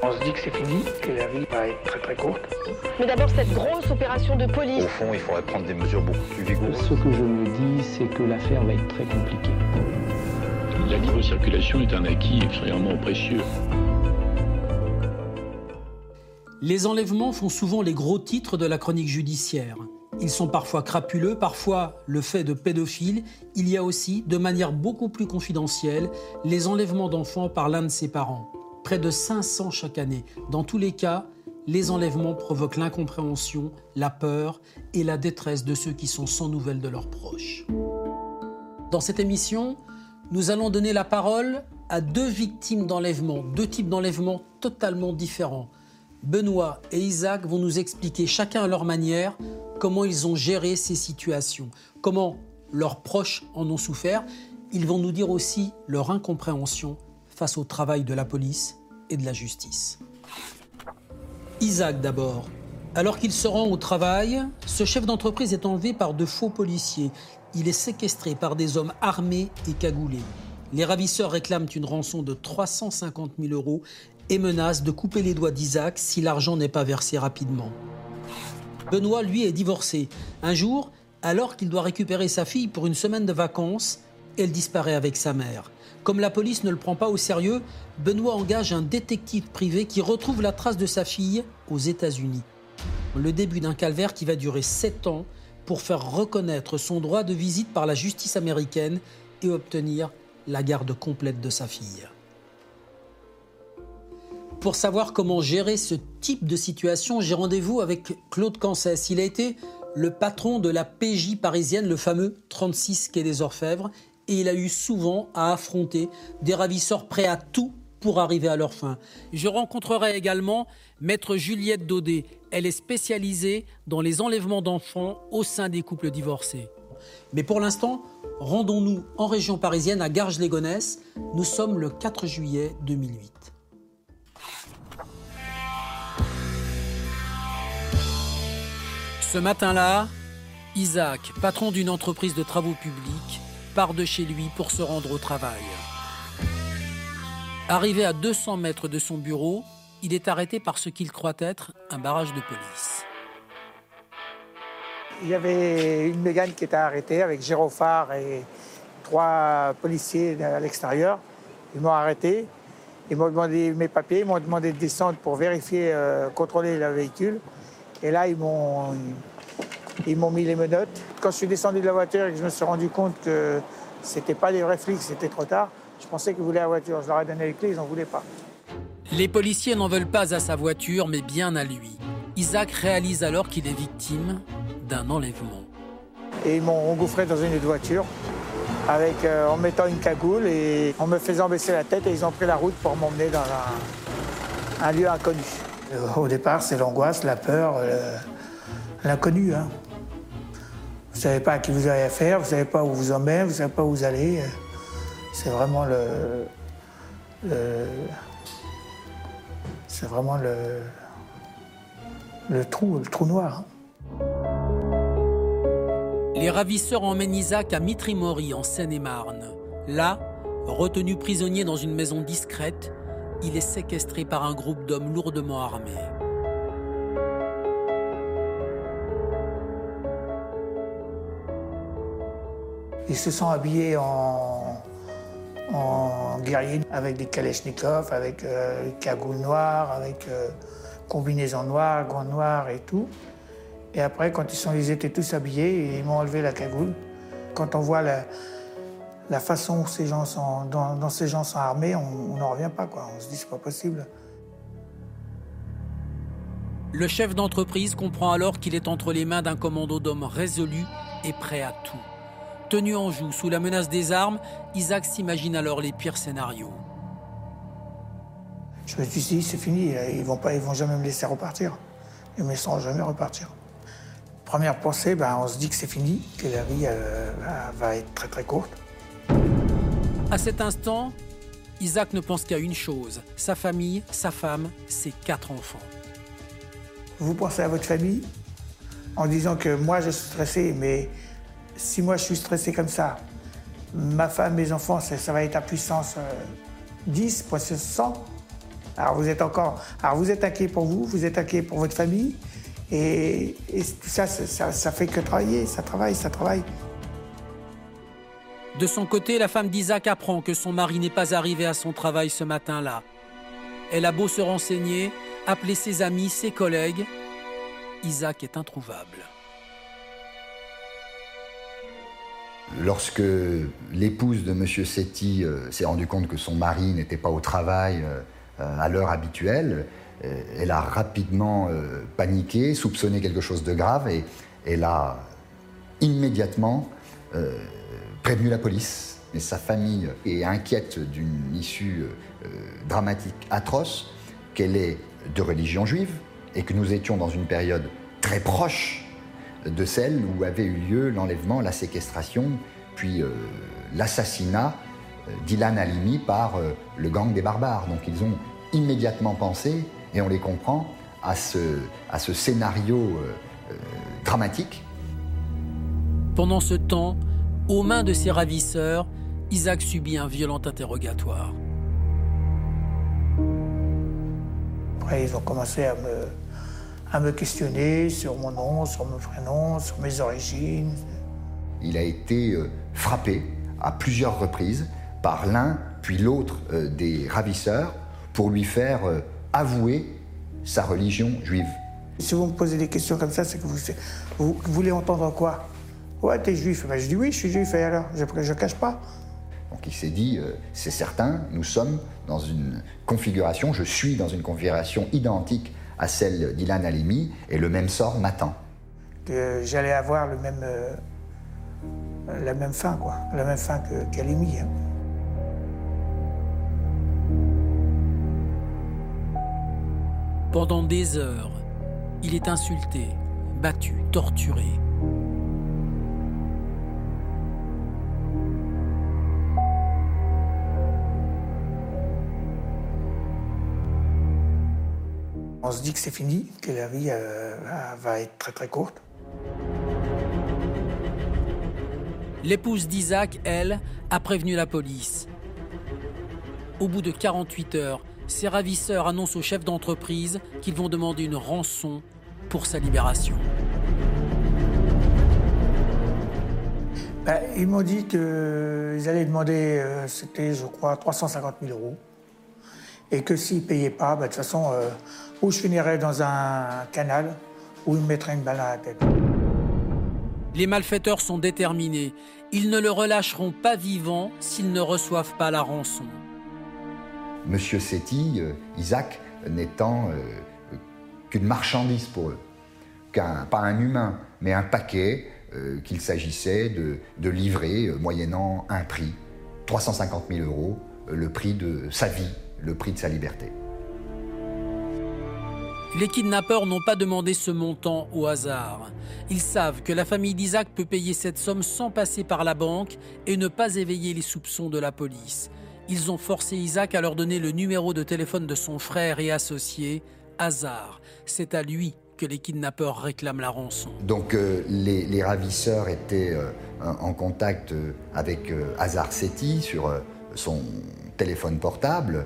On se dit que c'est fini, que la vie va être très très courte. Mais d'abord, cette grosse opération de police. Au fond, il faudrait prendre des mesures beaucoup plus vigoureuses. Ce que je me dis, c'est que l'affaire va être très compliquée. La libre circulation est un acquis extrêmement précieux. Les enlèvements font souvent les gros titres de la chronique judiciaire. Ils sont parfois crapuleux, parfois le fait de pédophiles. Il y a aussi, de manière beaucoup plus confidentielle, les enlèvements d'enfants par l'un de ses parents. Près de 500 chaque année. Dans tous les cas, les enlèvements provoquent l'incompréhension, la peur et la détresse de ceux qui sont sans nouvelles de leurs proches. Dans cette émission, nous allons donner la parole à deux victimes d'enlèvement, deux types d'enlèvement totalement différents. Benoît et Isaac vont nous expliquer chacun à leur manière comment ils ont géré ces situations, comment leurs proches en ont souffert. Ils vont nous dire aussi leur incompréhension face au travail de la police et de la justice. Isaac d'abord. Alors qu'il se rend au travail, ce chef d'entreprise est enlevé par de faux policiers. Il est séquestré par des hommes armés et cagoulés. Les ravisseurs réclament une rançon de 350 000 euros et menacent de couper les doigts d'Isaac si l'argent n'est pas versé rapidement. Benoît, lui, est divorcé. Un jour, alors qu'il doit récupérer sa fille pour une semaine de vacances, elle disparaît avec sa mère. Comme la police ne le prend pas au sérieux, Benoît engage un détective privé qui retrouve la trace de sa fille aux États-Unis. Le début d'un calvaire qui va durer sept ans pour faire reconnaître son droit de visite par la justice américaine et obtenir la garde complète de sa fille. Pour savoir comment gérer ce type de situation, j'ai rendez-vous avec Claude Cancès. Il a été le patron de la PJ parisienne, le fameux 36 quai des Orfèvres, et il a eu souvent à affronter des ravisseurs prêts à tout pour arriver à leur fin. Je rencontrerai également maître Juliette Daudet. Elle est spécialisée dans les enlèvements d'enfants au sein des couples divorcés. Mais pour l'instant, rendons-nous en région parisienne à Garges-les-Gonesse. Nous sommes le 4 juillet 2008. Ce matin-là, Isaac, patron d'une entreprise de travaux publics, part de chez lui pour se rendre au travail. Arrivé à 200 mètres de son bureau, il est arrêté par ce qu'il croit être un barrage de police. Il y avait une mégane qui était arrêtée avec gyrophare et trois policiers à l'extérieur. Ils m'ont arrêté. Ils m'ont demandé mes papiers, ils m'ont demandé de descendre pour vérifier, euh, contrôler le véhicule. Et là, ils m'ont, ils m'ont mis les menottes. Quand je suis descendu de la voiture et que je me suis rendu compte que c'était pas des vrais flics, c'était trop tard, je pensais qu'ils voulaient la voiture. Je leur ai donné les clés, ils n'en voulaient pas. Les policiers n'en veulent pas à sa voiture, mais bien à lui. Isaac réalise alors qu'il est victime d'un enlèvement. Et ils m'ont engouffré dans une autre voiture avec, euh, en mettant une cagoule et en me faisant baisser la tête et ils ont pris la route pour m'emmener dans un, un lieu inconnu. Au départ, c'est l'angoisse, la peur, euh, l'inconnu. Hein. Vous ne savez pas à qui vous avez affaire, vous ne savez pas où vous emmène, vous ne savez pas où vous allez. C'est vraiment le. le- c'est vraiment le. le trou, le trou noir. Les ravisseurs emmènent Isaac à Mitry-Mory, en Seine-et-Marne. Là, retenu prisonnier dans une maison discrète, il est séquestré par un groupe d'hommes lourdement armés. Ils se sont habillés en, guerriers avec des kalachnikovs, avec euh, cagoules noires, avec euh, combinaisons noires, gants noirs et tout. Et après, quand ils, étaient tous habillés, ils m'ont enlevé la cagoule. Quand on voit la, façon dont, ces gens sont armés, on n'en revient pas. On se dit, c'est pas possible. Le chef d'entreprise comprend alors qu'il est entre les mains d'un commando d'hommes résolus et prêts à tout. Tenu en joue sous la menace des armes, Isaac s'imagine alors les pires scénarios. Je me suis dit, c'est fini, ils vont, pas, ils vont jamais me laisser repartir. Ils me laisseront jamais repartir. Première pensée, ben, on se dit que c'est fini, que la vie euh, va- va être très très courte. À cet instant, Isaac ne pense qu'à une chose sa famille, sa femme, ses quatre enfants. Vous pensez à votre famille en disant que moi je suis stressé, mais si moi je suis stressé comme ça, ma femme, mes enfants, ça, va être à puissance euh, 10, puissance 100. Alors vous êtes encore, alors vous êtes inquiet pour vous, vous êtes inquiet pour votre famille, et, tout ça, ça, ça fait que travailler, ça travaille, ça travaille. De son côté, la femme d'Isaac apprend que son mari n'est pas arrivé à son travail ce matin-là. Elle a beau se renseigner, appeler ses amis, ses collègues, Isaac est introuvable. Lorsque l'épouse de M. Setti euh, s'est rendue compte que son mari n'était pas au travail euh, euh, à l'heure habituelle, elle a rapidement paniqué, soupçonné quelque chose de grave et elle a immédiatement prévenu la police. Mais sa famille est inquiète d'une issue dramatique atroce, qu'elle est de religion juive et que nous étions dans une période très proche de celle où avait eu lieu l'enlèvement, la séquestration, puis euh, l'assassinat euh, d'Ilan Halimi par euh, le gang des barbares. Donc ils ont immédiatement pensé, et on les comprend, à ce, à ce scénario dramatique. Pendant ce temps, aux mains de ses ravisseurs, Isaac subit un violent interrogatoire. Après, ils ont commencé à me, à me questionner sur mon nom, sur mon prénom, sur mes origines. Il a été euh, frappé à plusieurs reprises par l'un puis l'autre euh, des ravisseurs pour lui faire euh, avouer sa religion juive. Si vous me posez des questions comme ça, c'est que vous, vous, voulez entendre quoi? Ouais, t'es juif. Ben, je dis oui, je suis juif, et alors? Je ne cache pas. Donc il s'est dit, c'est certain, nous sommes dans une configuration, je suis dans une configuration identique à celle d'Ilan Halimi, et le même sort m'attend. Que j'allais avoir le même, euh, la même fin, quoi, la même fin qu'Halimi. Hein. Pendant des heures, il est insulté, battu, torturé. On se dit que c'est fini, que la vie euh, va être très très courte. L'épouse d'Isaac, elle, a prévenu la police. Au bout de 48 heures, ses ravisseurs annoncent au chef d'entreprise qu'ils vont demander une rançon pour sa libération. Ben, ils m'ont dit qu'ils allaient demander, euh, c'était je crois 350 000 euros, et que s'ils ne payaient pas, ben, de toute façon, euh, ou je finirais dans un canal, ou il me mettrait une balle à la tête. Les malfaiteurs sont déterminés. Ils ne le relâcheront pas vivant s'ils ne reçoivent pas la rançon. Monsieur Setti, euh, Isaac, n'étant euh, qu'une marchandise pour eux, qu'un, pas un humain, mais un paquet euh, qu'il s'agissait de, de livrer moyennant un prix, 350 000 euros, le prix de sa vie, le prix de sa liberté. Les kidnappeurs n'ont pas demandé ce montant au hasard. Ils savent que la famille d'Isaac peut payer cette somme sans passer par la banque et ne pas éveiller les soupçons de la police. Ils ont forcé Isaac à leur donner le numéro de téléphone de son frère et associé, Hazard. C'est à lui que les kidnappeurs réclament la rançon. Donc euh, les, ravisseurs étaient euh, en contact euh, avec Hazard Seti sur son téléphone portable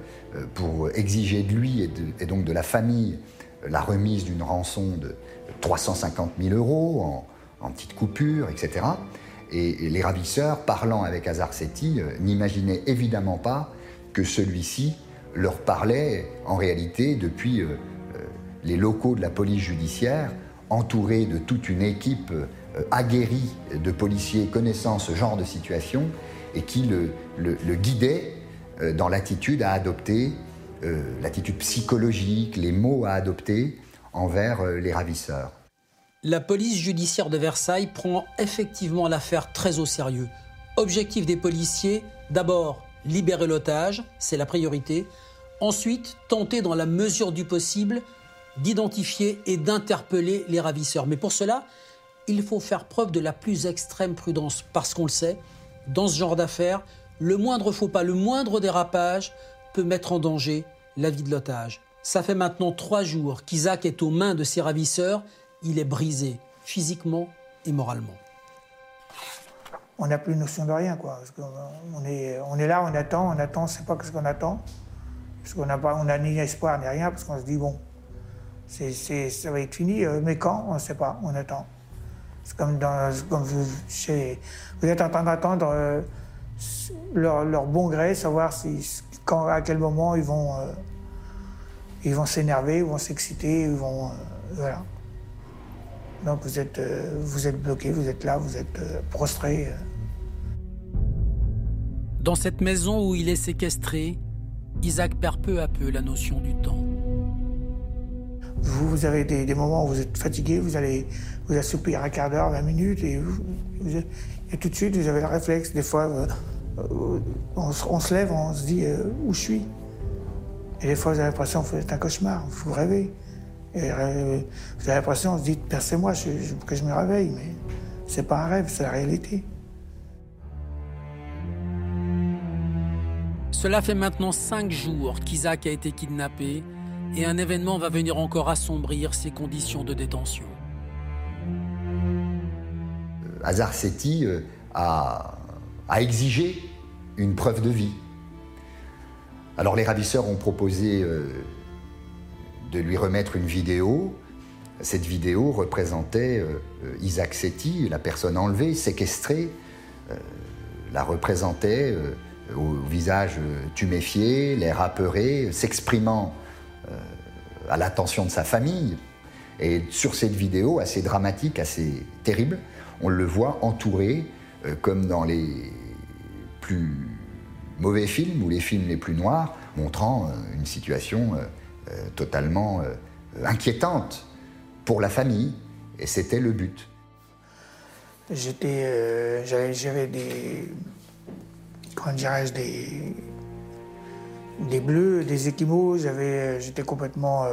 pour exiger de lui et donc de la famille la remise d'une rançon de 350 000 euros en, petites coupures, etc. Et, les ravisseurs, parlant avec Azarsetti, euh, n'imaginaient évidemment pas que celui-ci leur parlait en réalité depuis euh, euh, les locaux de la police judiciaire, entouré de toute une équipe aguerrie de policiers connaissant ce genre de situation et qui le, le guidait dans l'attitude à adopter euh, l'attitude psychologique, les mots à adopter envers euh, les ravisseurs. La police judiciaire de Versailles prend effectivement l'affaire très au sérieux. Objectif des policiers, d'abord libérer l'otage, c'est la priorité. Ensuite, tenter dans la mesure du possible d'identifier et d'interpeller les ravisseurs. Mais pour cela, il faut faire preuve de la plus extrême prudence, parce qu'on le sait, dans ce genre d'affaires, le moindre faux pas, le moindre dérapage peut mettre en danger la vie de l'otage. Ça fait maintenant trois jours qu'Isaac est aux mains de ses ravisseurs. Il est brisé, physiquement et moralement. On n'a plus notion de rien, quoi. on, est, là, on attend, on attend, on ne sait pas ce qu'on attend. Parce qu'on n'a ni espoir ni rien, parce qu'on se dit, bon, ça va être fini, euh, mais quand On ne sait pas, on attend. C'est comme, vous êtes en train d'attendre euh, leur, leur bon gré, savoir si, quand, à quel moment ils vont, euh, ils vont s'énerver, ils vont s'exciter, ils vont. euh, voilà. Donc vous êtes, euh, vous êtes bloqué, vous êtes là, vous êtes prostré. Dans cette maison où il est séquestré, Isaac perd peu à peu la notion du temps. Vous, vous avez des, des moments où vous êtes fatigué, vous allez vous assoupir un quart d'heure, 20 minutes, et, vous- vous- et tout de suite, vous avez le réflexe. Des fois, on, se- on se lève, on se dit euh, où je suis? Et des fois, vous avez l'impression que vous êtes un cauchemar, vous rêvez. Et euh, vous avez l'impression, on se dit, percez-moi je- je- que je me réveille, mais c'est pas un rêve, c'est la réalité. Cela fait maintenant cinq jours qu'Isaac a été kidnappé et un événement va venir encore assombrir ses conditions de détention. Hazar Seti euh, a, a exigé une preuve de vie. Alors les ravisseurs ont proposé euh, de lui remettre une vidéo. Cette vidéo représentait euh, Isaac Seti, la personne enlevée, séquestrée, euh, la représentait au visage tuméfié, l'air apeuré, s'exprimant à l'attention de sa famille. Et sur cette vidéo, assez dramatique, assez terrible, on le voit entouré, comme dans les plus mauvais films ou les films les plus noirs, montrant euh, une situation euh, euh, totalement inquiétante pour la famille. Et c'était le but. J'étais, j'avais, des, comment dirais-je, des, des bleus, des échymos. J'avais, j'étais complètement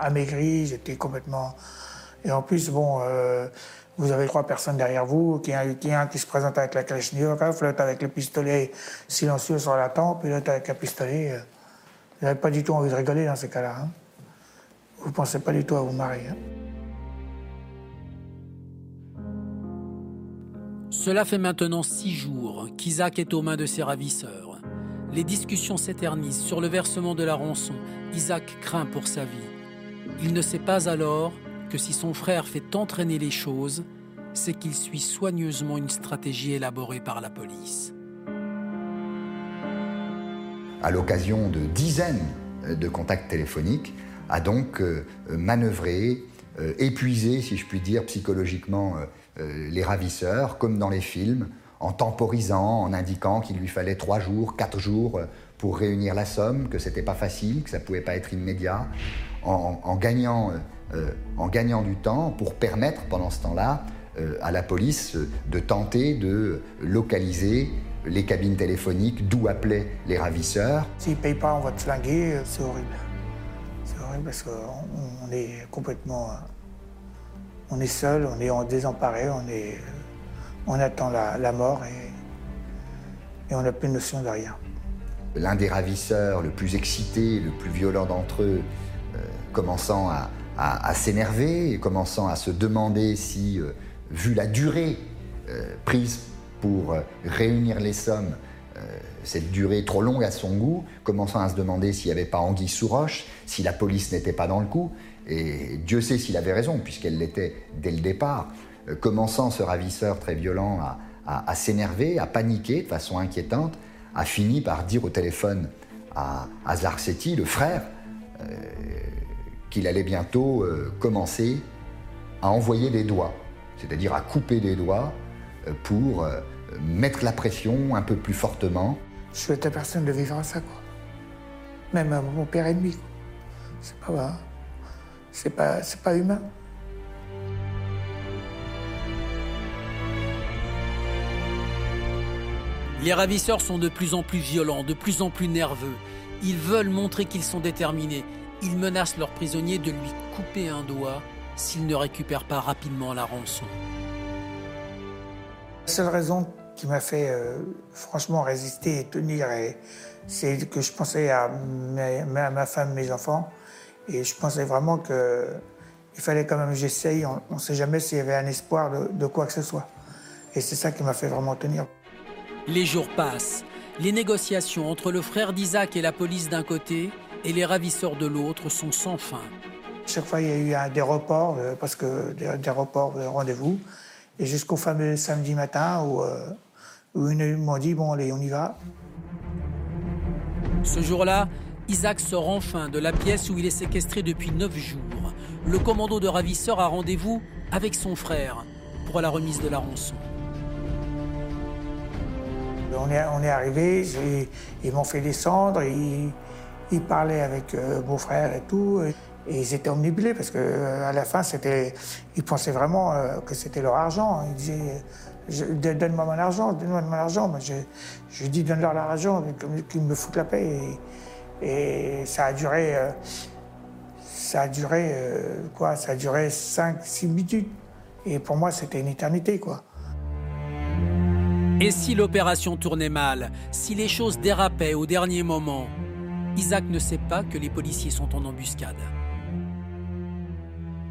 amaigri, j'étais complètement. Et en plus, bon, vous avez trois personnes derrière vous, qui un qui, un qui se présente avec la Kalachnikov, l'autre avec le pistolet silencieux sur la tempe, et l'autre avec un pistolet. euh. Vous n'avez pas du tout envie de rigoler dans ces cas-là. hein. Vous ne pensez pas du tout à vous marier. hein. Cela fait maintenant six jours qu'Isaac est aux mains de ses ravisseurs. Les discussions s'éternisent sur le versement de la rançon. Isaac craint pour sa vie. Il ne sait pas alors que si son frère fait entraîner les choses, c'est qu'il suit soigneusement une stratégie élaborée par la police. à l'occasion de dizaines de contacts téléphoniques, a donc euh, manœuvré, euh, épuisé, si je puis dire, psychologiquement euh, euh, les ravisseurs, comme dans les films, en temporisant, en indiquant qu'il lui fallait trois jours, quatre jours euh, pour réunir la somme, que c'était pas facile, que ça pouvait pas être immédiat, en gagnant, euh, en gagnant du temps pour permettre pendant ce temps-là euh, à la police euh, de tenter de localiser les cabines téléphoniques d'où appelaient les ravisseurs. S'ils ne payent pas, on va te flinguer, c'est horrible. C'est horrible parce qu'on on est complètement. On est seul, on est désemparé, on, est, on attend la, la mort et, et on n'a plus de notion de rien. L'un des ravisseurs, le plus excité, le plus violent d'entre eux, euh, commençant à, à- s'énerver commençant à se demander si, euh, vu la durée euh, prise pour euh, réunir les sommes, cette durée trop longue à son goût, commençant à se demander s'il n'y avait pas anguille sous roche, si la police n'était pas dans le coup, et Dieu sait s'il avait raison, puisqu'elle l'était dès le départ, commençant ce ravisseur très violent à, s'énerver, à paniquer de façon inquiétante, a fini par dire au téléphone à, à le frère, qu'il allait bientôt euh, commencer à envoyer des doigts, c'est-à-dire à couper des doigts euh, pour euh, mettre la pression un peu plus fortement. Je souhaite à personne de vivre ça, quoi. Même à mon père ennemi, quoi. C'est pas, c'est pas, c'est pas humain. Les ravisseurs sont de plus en plus violents, de plus en plus nerveux. Ils veulent montrer qu'ils sont déterminés. Ils menacent leur prisonnier de lui couper un doigt s'il ne récupère pas rapidement la rançon. La seule raison qui m'a fait euh, franchement résister et tenir, c'est que je pensais à, mes- à ma femme, mes enfants, et je pensais vraiment que il fallait quand même que j'essaye. On ne sait jamais s'il y avait un espoir de, de quoi que ce soit. Et c'est ça qui m'a fait vraiment tenir. Les jours passent. Les négociations entre le frère d'Isaac et la police d'un côté et les ravisseurs de l'autre sont sans fin. Chaque fois, il y a eu un, des reports, euh, parce que des, des reports de rendez-vous. Et jusqu'au fameux samedi matin où, euh, où ils m'ont dit bon, allez, on y va. Ce jour-là, Isaac sort enfin de la pièce où il est séquestré depuis neuf jours. Le commando de ravisseurs a rendez-vous avec son frère pour la remise de la rançon. On est, on est arrivé, ils m'ont fait descendre, ils, ils parlaient avec euh, mon frère et tout. Et, ils étaient omnibulés parce qu'à euh, la fin, c'était, ils pensaient vraiment euh, que c'était leur argent. Ils disaient Donne-moi mon argent, donne-moi mon argent. Moi, je, je dis Donne-leur leur argent, qu'ils me foutent la paix. Et, ça a duré. Ça a duré quoi Ça a duré 5-6 minutes. Et pour moi, c'était une éternité, quoi. Et si l'opération tournait mal, si les choses dérapaient au dernier moment, Isaac ne sait pas que les policiers sont en embuscade.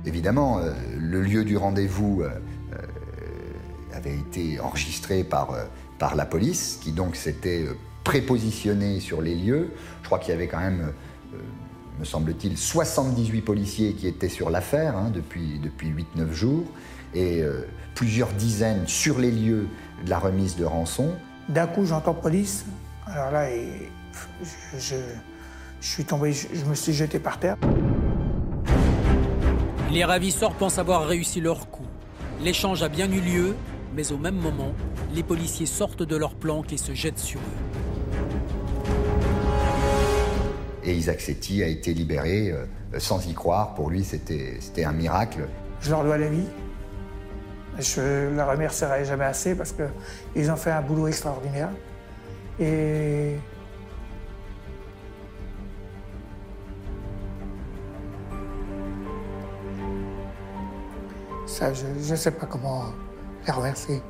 Évidemment, euh, le lieu du rendez-vous euh, euh, avait été enregistré par, euh, par la police, qui donc s'était euh, prépositionné sur les lieux. Je crois qu'il y avait quand même, euh, me semble-t-il, 78 policiers qui étaient sur l'affaire hein, depuis, depuis 8-9 jours, et euh, plusieurs dizaines sur les lieux de la remise de rançon. D'un coup, j'entends police. Alors là, et je, je, je suis tombé, je, je me suis jeté par terre. Les ravisseurs pensent avoir réussi leur coup. L'échange a bien eu lieu, mais au même moment, les policiers sortent de leur planque et se jettent sur eux. Et Isaac Setti a été libéré euh, sans y croire. Pour lui, c'était c'était un miracle. Je leur dois la vie. Je ne la remercierai jamais assez parce qu'ils ont fait un boulot extraordinaire. Et ça, je ne sais pas comment les remercier.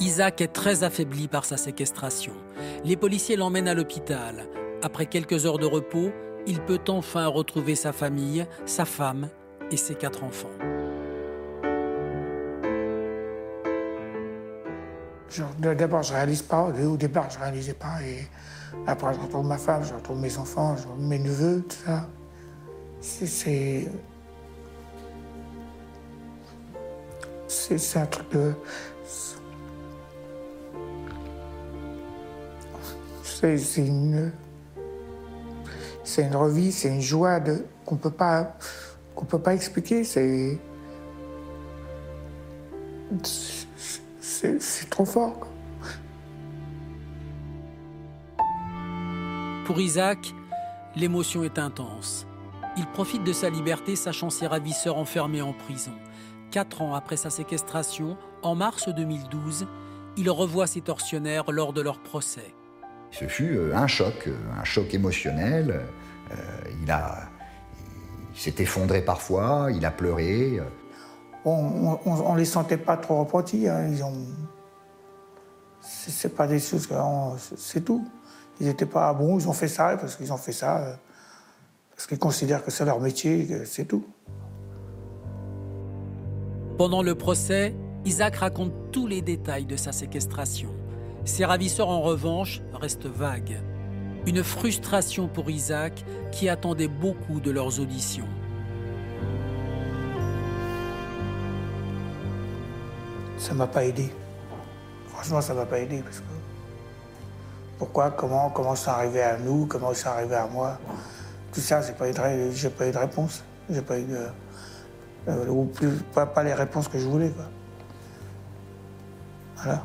Isaac est très affaibli par sa séquestration. Les policiers l'emmènent à l'hôpital. Après quelques heures de repos, il peut enfin retrouver sa famille, sa femme et ses quatre enfants. D'abord, je réalise pas. Au départ, je réalisais pas. Et après, je retrouve ma femme, je retrouve mes enfants, je retrouve mes neveux, tout ça. C'est- C'est. Un truc de. C'est une. C'est une revie, c'est une joie de qu'on peut pas qu'on peut pas expliquer. C'est c'est trop fort. quoi. Pour Isaac, l'émotion est intense. Il profite de sa liberté, sachant ses ravisseurs enfermés en prison. Quatre ans après sa séquestration, en mars 2012, il revoit ses tortionnaires lors de leur procès. Ce fut euh, un choc, euh, un choc émotionnel. Euh, il a, il s'est effondré parfois, il a pleuré. on, on les sentait pas trop repentis. hein. Ils ont. C'est c'est pas des choses C'est tout. Ils étaient pas bons, ils ont fait ça parce qu'ils ont fait ça. euh, Parce qu'ils considèrent que c'est leur métier, c'est tout. Pendant le procès, Isaac raconte tous les détails de sa séquestration. Ses ravisseurs, en revanche, restent vagues. Une frustration pour Isaac qui attendait beaucoup de leurs auditions. Ça m'a pas aidé. Franchement, ça m'a pas aidé parce que. Pourquoi, comment, comment c'est arrivé à nous, comment c'est arrivé à moi? Tout ça, j'ai pas eu de, pas eu de réponse. J'ai pas eu de. euh, ou plus, pas, les réponses que je voulais. Voilà.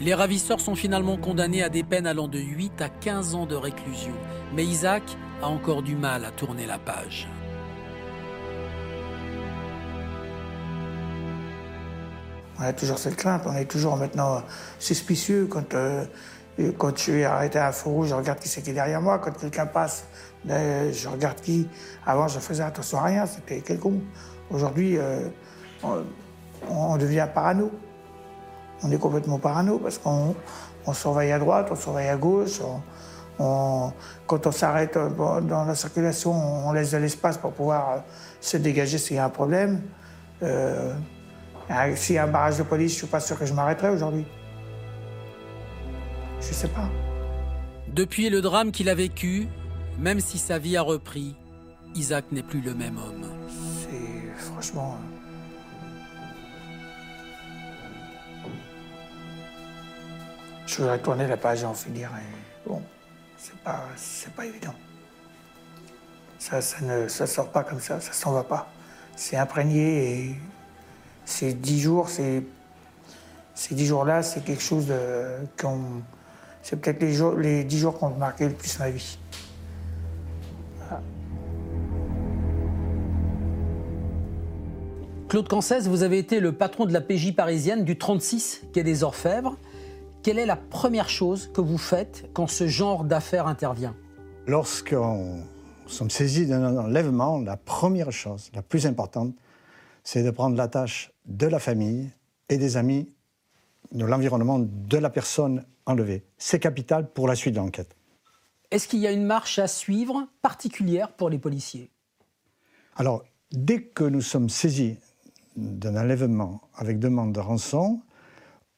Les ravisseurs sont finalement condamnés à des peines allant de 8 à 15 ans de réclusion. Mais Isaac a encore du mal à tourner la page. On a toujours cette crainte, on est toujours maintenant suspicieux quand, euh, quand je suis arrêté à un feu rouge, je regarde qui c'est qui est derrière moi. Quand quelqu'un passe, euh, je regarde qui. Avant, je faisais attention à rien, c'était quelconque. Aujourd'hui, euh, on, devient parano. On est complètement parano parce qu'on on surveille à droite, on surveille à gauche. quand on s'arrête euh, dans la circulation, on laisse de l'espace pour pouvoir se dégager s'il y a un problème. S'il y a un barrage de police, je suis pas sûr que je m'arrêterai aujourd'hui. Je sais pas. Depuis le drame qu'il a vécu, même si sa vie a repris, Isaac n'est plus le même homme. C'est franchement. Je voudrais tourner la page et en finir. Et bon, c'est pas, c'est pas évident. Ça, ça ne ça sort pas comme ça, ça s'en va pas. C'est imprégné et ces dix jours, c'est ces dix jours-là, c'est quelque chose de qu'on- c'est peut-être les jours, les dix jours qui ont marqué le plus ma vie. Claude Cancès, vous avez été le patron de la PJ parisienne du 36 quai des Orfèvres. Quelle est la première chose que vous faites quand ce genre d'affaire intervient? Lorsqu'on sommes saisis d'un enlèvement, la première chose, la plus importante, c'est de prendre la tâche de la famille et des amis, de l'environnement de la personne enlevée. C'est capital pour la suite de l'enquête. Est-ce qu'il y a une marche à suivre particulière pour les policiers? Alors, dès que nous sommes saisis d'un enlèvement avec demande de rançon,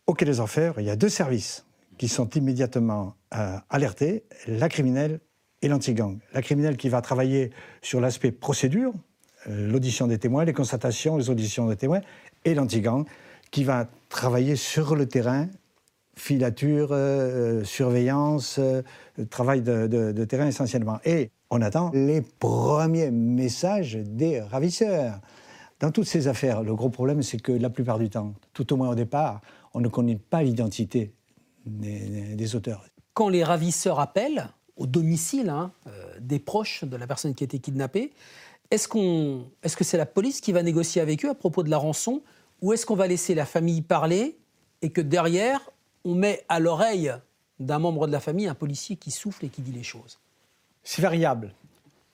au Quai des Orfèvres, il y a deux services qui sont immédiatement euh, alertés, la criminelle et l'anti-gang. La criminelle qui va travailler sur l'aspect procédure, l'audition des témoins, les constatations, les auditions des témoins, et l'anti-gang qui va travailler sur le terrain, filature, euh, euh, surveillance, euh, travail de, terrain essentiellement. Et on attend les premiers messages des ravisseurs. Dans toutes ces affaires, le gros problème, c'est que la plupart du temps, tout au moins au départ, on ne connaît pas l'identité des, auteurs. Quand les ravisseurs appellent au domicile hein, des proches de la personne qui a été kidnappée, est-ce qu'on, est-ce que c'est la police qui va négocier avec eux à propos de la rançon ou est-ce qu'on va laisser la famille parler et que derrière, on met à l'oreille d'un membre de la famille un policier qui souffle et qui dit les choses? C'est variable.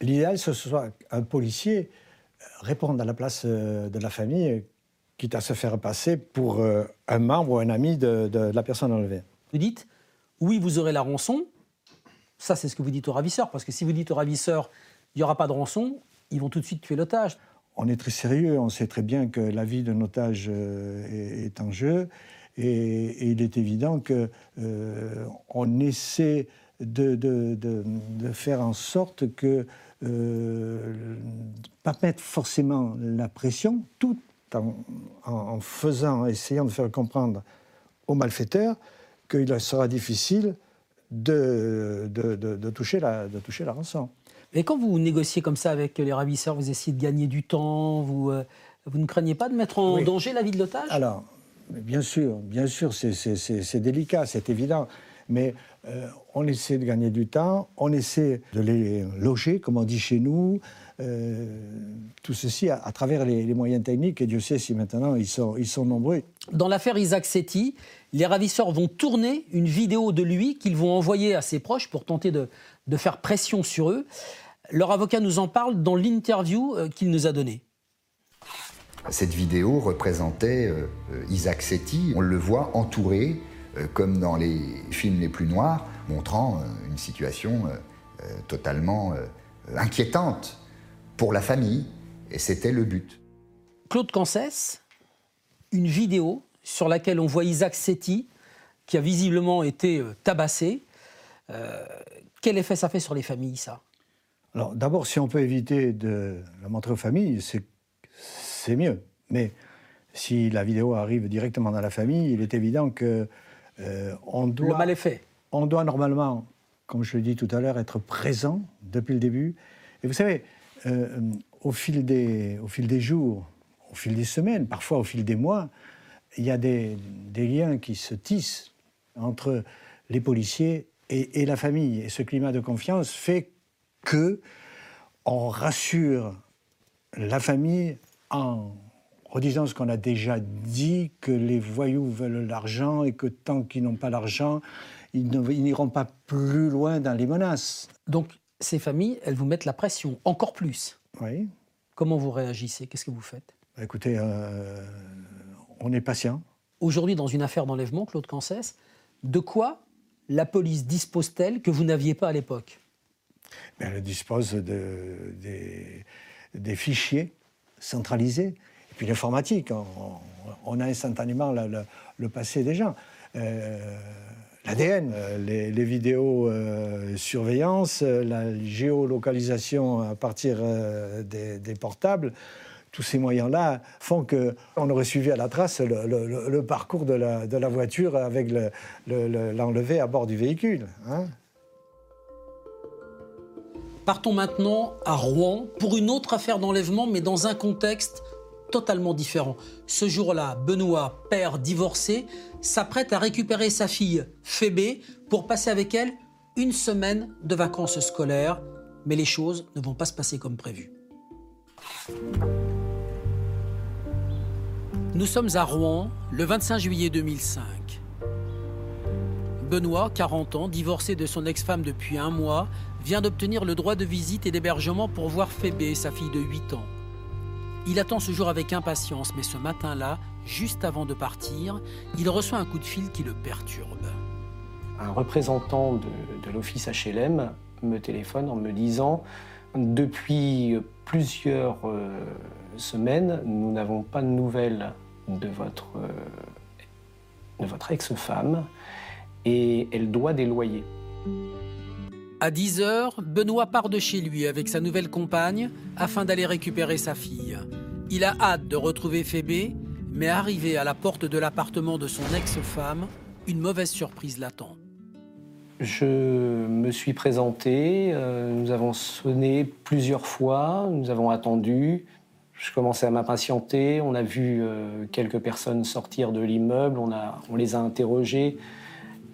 L'idéal, ce soit un policier euh, réponde à la place euh, de la famille, euh, quitte à se faire passer pour un membre ou un ami de, de la personne enlevée. Vous dites, oui, vous aurez la rançon. Ça, c'est ce que vous dites aux ravisseurs. Parce que si vous dites aux ravisseurs, il n'y aura pas de rançon, ils vont tout de suite tuer l'otage. On est très sérieux, on sait très bien que la vie d'un otage euh, est, en jeu. Et, il est évident que euh, essaie de, faire en sorte que euh, pas mettre forcément la pression, tout en, en- en faisant, essayant de faire comprendre aux malfaiteurs qu'il sera difficile de toucher la, de toucher la rançon. Et quand vous négociez comme ça avec les ravisseurs, vous essayez de gagner du temps, vous, euh, vous ne craignez pas de mettre en Oui. danger la vie de l'otage? Alors, bien sûr, bien sûr, c'est- délicat, c'est évident. Mais euh, on essaie de gagner du temps, on essaie de les loger, comme on dit chez nous. euh, tout ceci à, à travers les, les moyens techniques, et Dieu sait si maintenant ils sont, ils sont nombreux. Dans l'affaire Isaac Setti, les ravisseurs vont tourner une vidéo de lui qu'ils vont envoyer à ses proches pour tenter de, de faire pression sur eux. Leur avocat nous en parle dans l'interview euh, qu'il nous a donnée. Cette vidéo représentait euh, Isaac Setti. On le voit entouré, euh, comme dans les films les plus noirs, montrant une situation totalement inquiétante pour la famille. Et c'était le but. Claude Cancès, une vidéo sur laquelle on voit Isaac Setti, qui a visiblement été tabassé. Euh, quel effet ça fait sur les familles, ça? Alors, d'abord, si on peut éviter de la montrer aux familles, c'est mieux. Mais si la vidéo arrive directement dans la famille, il est évident que euh, on doit. Le mal est fait. on doit normalement, comme je l'ai dit tout à l'heure, être présent depuis le début. Et vous savez, euh, au, fil des, au fil des jours, au fil des semaines, parfois au fil des mois, il y a des, des liens qui se tissent entre les policiers et, et la famille. Et ce climat de confiance fait que on rassure la famille en redisant ce qu'on a déjà dit, que les voyous veulent l'argent et que tant qu'ils n'ont pas l'argent, ils n'iront pas plus loin dans les menaces. Donc, ces familles, elles vous mettent la pression, encore plus. Oui. Comment vous réagissez? Qu'est-ce que vous faites? Bah, Écoutez, euh, on est patient. Aujourd'hui, dans une affaire d'enlèvement, Claude Cancès, de quoi la police dispose-t-elle que vous n'aviez pas à l'époque? Elle dispose de, des, fichiers centralisés. Et Puis l'informatique, on, a instantanément le, passé des gens. Euh, L'ADN, euh, les, vidéos euh, surveillance, la géolocalisation à partir des, portables, tous ces moyens-là font qu'on aurait suivi à la trace le, parcours de la, voiture avec l'enlevé à bord du véhicule. Hein. Partons maintenant à Rouen pour une autre affaire d'enlèvement, mais dans un contexte totalement différent. Ce jour-là, Benoît, père divorcé, s'apprête à récupérer sa fille, Phébé, pour passer avec elle une semaine de vacances scolaires. Mais les choses ne vont pas se passer comme prévu. Nous sommes à Rouen le 25 juillet 2005. Benoît, 40 ans, divorcé de son ex-femme depuis un mois, vient d'obtenir le droit de visite et d'hébergement pour voir Phébé, sa fille de 8 ans. Il attend ce jour avec impatience, mais ce matin-là, juste avant de partir, il reçoit un coup de fil qui le perturbe. Un représentant de, l'office HLM me téléphone en me disant Depuis plusieurs euh, semaines, nous n'avons pas de nouvelles de votre, euh, de votre ex-femme et elle doit des loyers. À 10 heures, Benoît part de chez lui avec sa nouvelle compagne afin d'aller récupérer sa fille. Il a hâte de retrouver Phébé, mais arrivé à la porte de l'appartement de son ex-femme, une mauvaise surprise l'attend. Je me suis présenté, euh, nous avons sonné plusieurs fois, nous avons attendu. Je commençais à m'impatienter, on a vu euh, quelques personnes sortir de l'immeuble, on, on les a interrogées.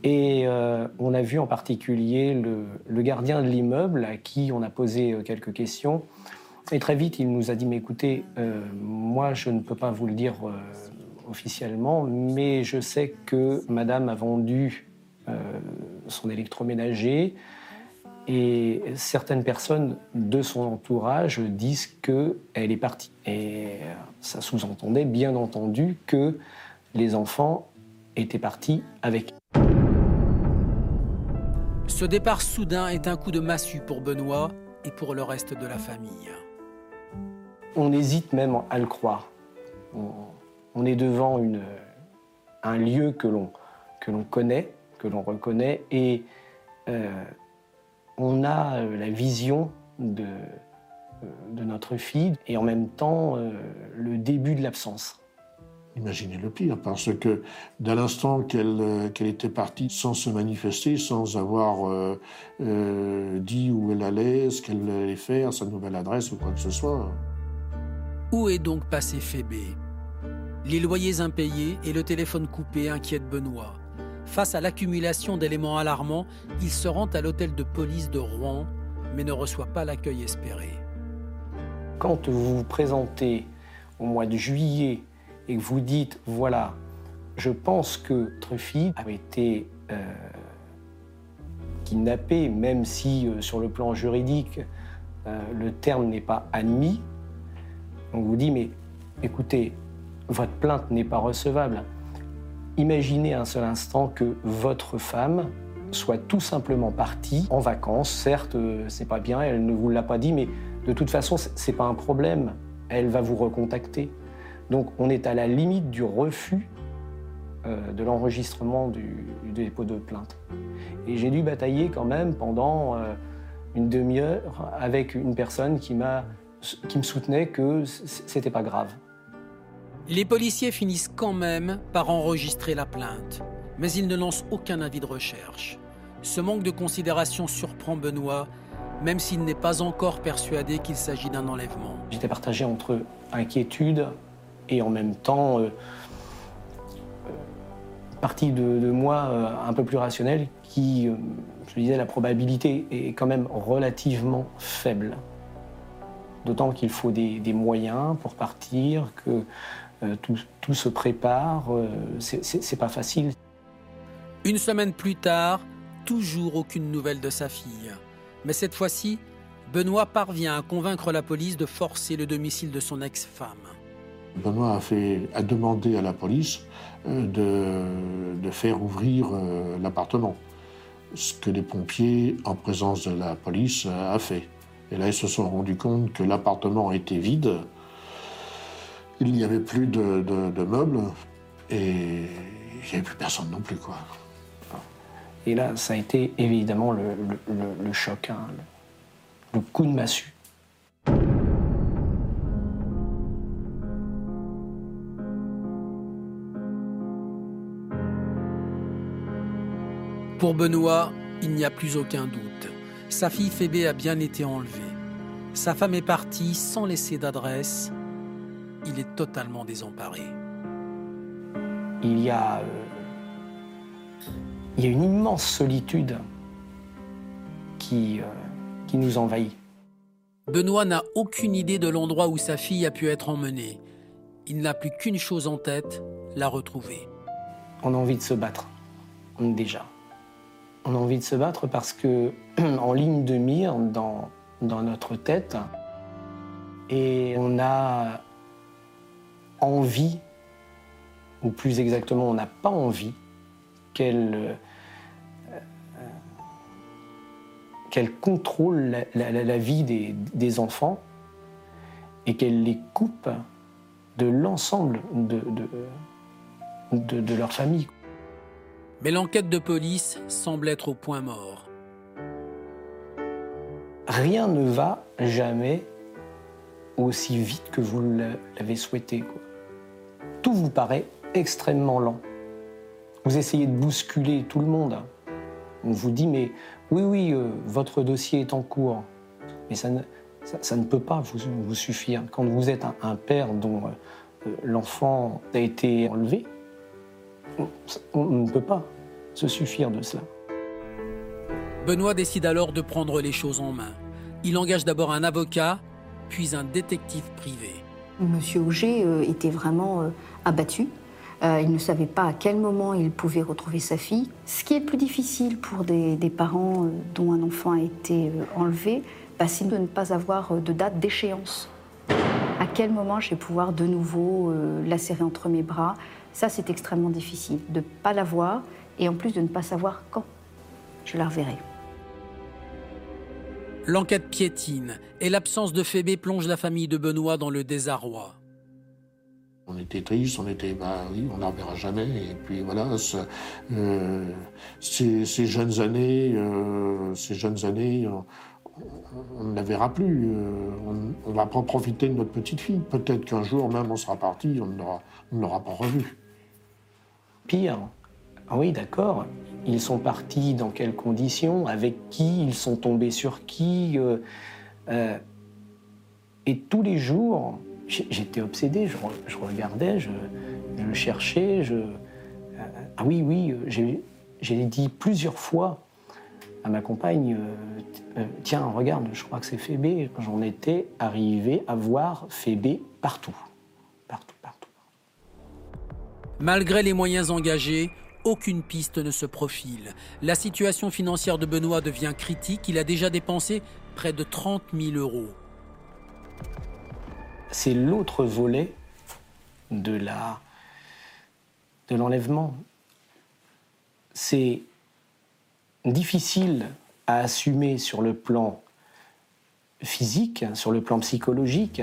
Et euh, on a vu en particulier le, gardien de l'immeuble à qui on a posé euh, quelques questions. Et très vite, il nous a dit, mais écoutez, euh, moi, je ne peux pas vous le dire officiellement, mais je sais que Madame a vendu son électroménager et certaines personnes de son entourage disent qu'elle est partie. Et ça sous-entendait, bien entendu, que les enfants étaient partis avec. Ce départ soudain est un coup de massue pour Benoît et pour le reste de la famille. On hésite même à le croire. On, est devant un lieu que l'on connaît, que l'on reconnaît, et euh, on a euh, la vision euh, de notre fille et en même temps le début de l'absence. Imaginez le pire, parce que dès l'instant euh, qu'elle était partie sans se manifester, sans avoir euh, euh, dit où elle allait, ce qu'elle allait faire, sa nouvelle adresse ou quoi que ce soit. Où est donc passé Phébé Les loyers impayés et le téléphone coupé inquiètent Benoît. Face à l'accumulation d'éléments alarmants, il se rend à l'hôtel de police de Rouen, mais ne reçoit pas l'accueil espéré. Quand vous vous présentez au mois de juillet et vous dites, voilà, je pense que Truffy avait été euh, kidnappé, même si euh, sur le plan juridique, euh, le terme n'est pas admis, on vous dit, mais écoutez, votre plainte n'est pas recevable. Imaginez un seul instant que votre femme soit tout simplement partie en vacances. Certes, c'est pas bien, elle ne vous l'a pas dit, mais de toute façon, c'est pas un problème. Elle va vous recontacter. Donc on est à la limite du refus euh, de l'enregistrement du, dépôt de plainte. Et j'ai dû batailler quand même pendant euh, une demi-heure avec une personne qui, qui me soutenait que c'était pas grave. Les policiers finissent quand même par enregistrer la plainte, mais ils ne lancent aucun avis de recherche. Ce manque de considération surprend Benoît, même s'il n'est pas encore persuadé qu'il s'agit d'un enlèvement. J'étais partagé entre inquiétude, et en même temps euh, euh, partie de, moi euh, un peu plus rationnelle qui, je disais, la probabilité est quand même relativement faible. D'autant qu'il faut des, moyens pour partir, que tout, tout, se prépare, c'est pas facile. Une semaine plus tard, toujours aucune nouvelle de sa fille. Mais cette fois-ci, Benoît parvient à convaincre la police de forcer le domicile de son ex-femme. Benoît a, demandé à la police euh, de, faire ouvrir euh, l'appartement, ce que les pompiers, en présence de la police, a fait. Et là, ils se sont rendus compte que l'appartement était vide Il n'y avait plus de, meubles et il n'y avait plus personne non plus. Et là, ça a été évidemment le, le, choc, hein, le, coup de massue. Pour Benoît, il n'y a plus aucun doute. Sa fille Phébé a bien été enlevée. Sa femme est partie sans laisser d'adresse. Il est totalement désemparé. Il y a euh, il y a une immense solitude qui, euh, qui nous envahit. Benoît n'a aucune idée de l'endroit où sa fille a pu être emmenée. Il n'a plus qu'une chose en tête, la retrouver. On a envie de se battre, déjà. On a envie de se battre parce que, en ligne de mire, dans, notre tête, et on a envie, ou plus exactement, on n'a pas envie qu'elle qu'elle contrôle la, vie des, enfants et qu'elle les coupe de l'ensemble de, leur famille. Mais l'enquête de police semble être au point mort. Rien ne va jamais aussi vite que vous l'avez souhaité. Tout vous paraît extrêmement lent. Vous essayez de bousculer tout le monde. On vous dit, mais oui, oui, euh, votre dossier est en cours. Mais ça ne, peut pas vous, suffire. Quand vous êtes un, père dont euh, l'enfant a été enlevé, on ne peut pas se suffire de cela. Benoît décide alors de prendre les choses en main. Il engage d'abord un avocat, puis un détective privé. Monsieur Auger euh, était vraiment abattu. Euh, il ne savait pas à quel moment il pouvait retrouver sa fille. Ce qui est le plus difficile pour des, parents euh, dont un enfant a été euh, enlevé, bah, c'est de ne pas avoir de date d'échéance. À quel moment je vais pouvoir de nouveau la serrer entre mes bras Ça, c'est extrêmement difficile de ne pas la voir et en plus de ne pas savoir quand je la reverrai. L'enquête piétine et l'absence de Phébé plonge la famille de Benoît dans le désarroi. On était triste, on était, bah oui, on n'en verra jamais. Et puis voilà, euh, ces, jeunes années, euh, ces jeunes années, on, ne la verra plus. Euh, on ne va pas profiter de notre petite fille. Peut-être qu'un jour même on sera parti, on ne l'aura pas revue. Ah oui, d'accord. Ils sont partis dans quelles conditions Avec qui Ils sont tombés sur qui Et tous les jours, J'étais obsédé, je, regardais, je, cherchais. Je... Euh, ah oui, oui, j'ai dit plusieurs fois à ma compagne euh, euh, Tiens, regarde, je crois que c'est Phébé. J'en étais arrivé à voir Phébé partout. Malgré les moyens engagés, aucune piste ne se profile. La situation financière de Benoît devient critique. Il a déjà dépensé près de 30 000 euros c'est l'autre volet de la de l'enlèvement. C'est difficile à assumer sur le plan physique, sur le plan psychologique,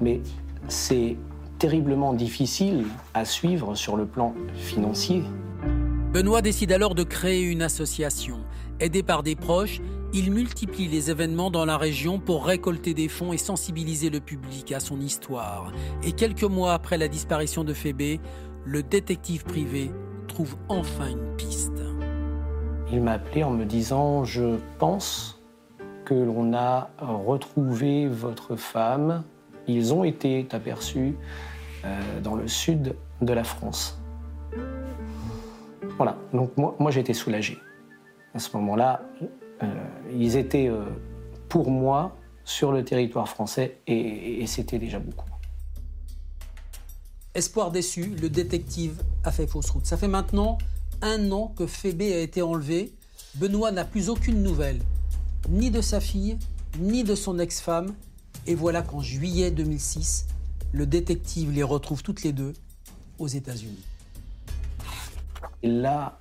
mais c'est terriblement difficile à suivre sur le plan financier. Benoît décide alors de créer une association. Aidé par des proches, il multiplie les événements dans la région pour récolter des fonds et sensibiliser le public à son histoire. Et quelques mois après la disparition de Phébé, le détective privé trouve enfin une piste. Il m'a appelé en me disant Je pense que l'on a retrouvé votre femme. Ils ont été aperçus euh, dans le sud de la France. Voilà, donc moi, été soulagé. À ce moment-là, euh, ils étaient euh, pour moi sur le territoire français et, c'était déjà beaucoup. Espoir déçu, le détective a fait fausse route. Ça fait maintenant un an que Phébé a été enlevé. Benoît n'a plus aucune nouvelle, ni de sa fille, ni de son ex-femme. Et voilà qu'en juillet 2006, le détective les retrouve toutes les deux aux États-Unis. Là,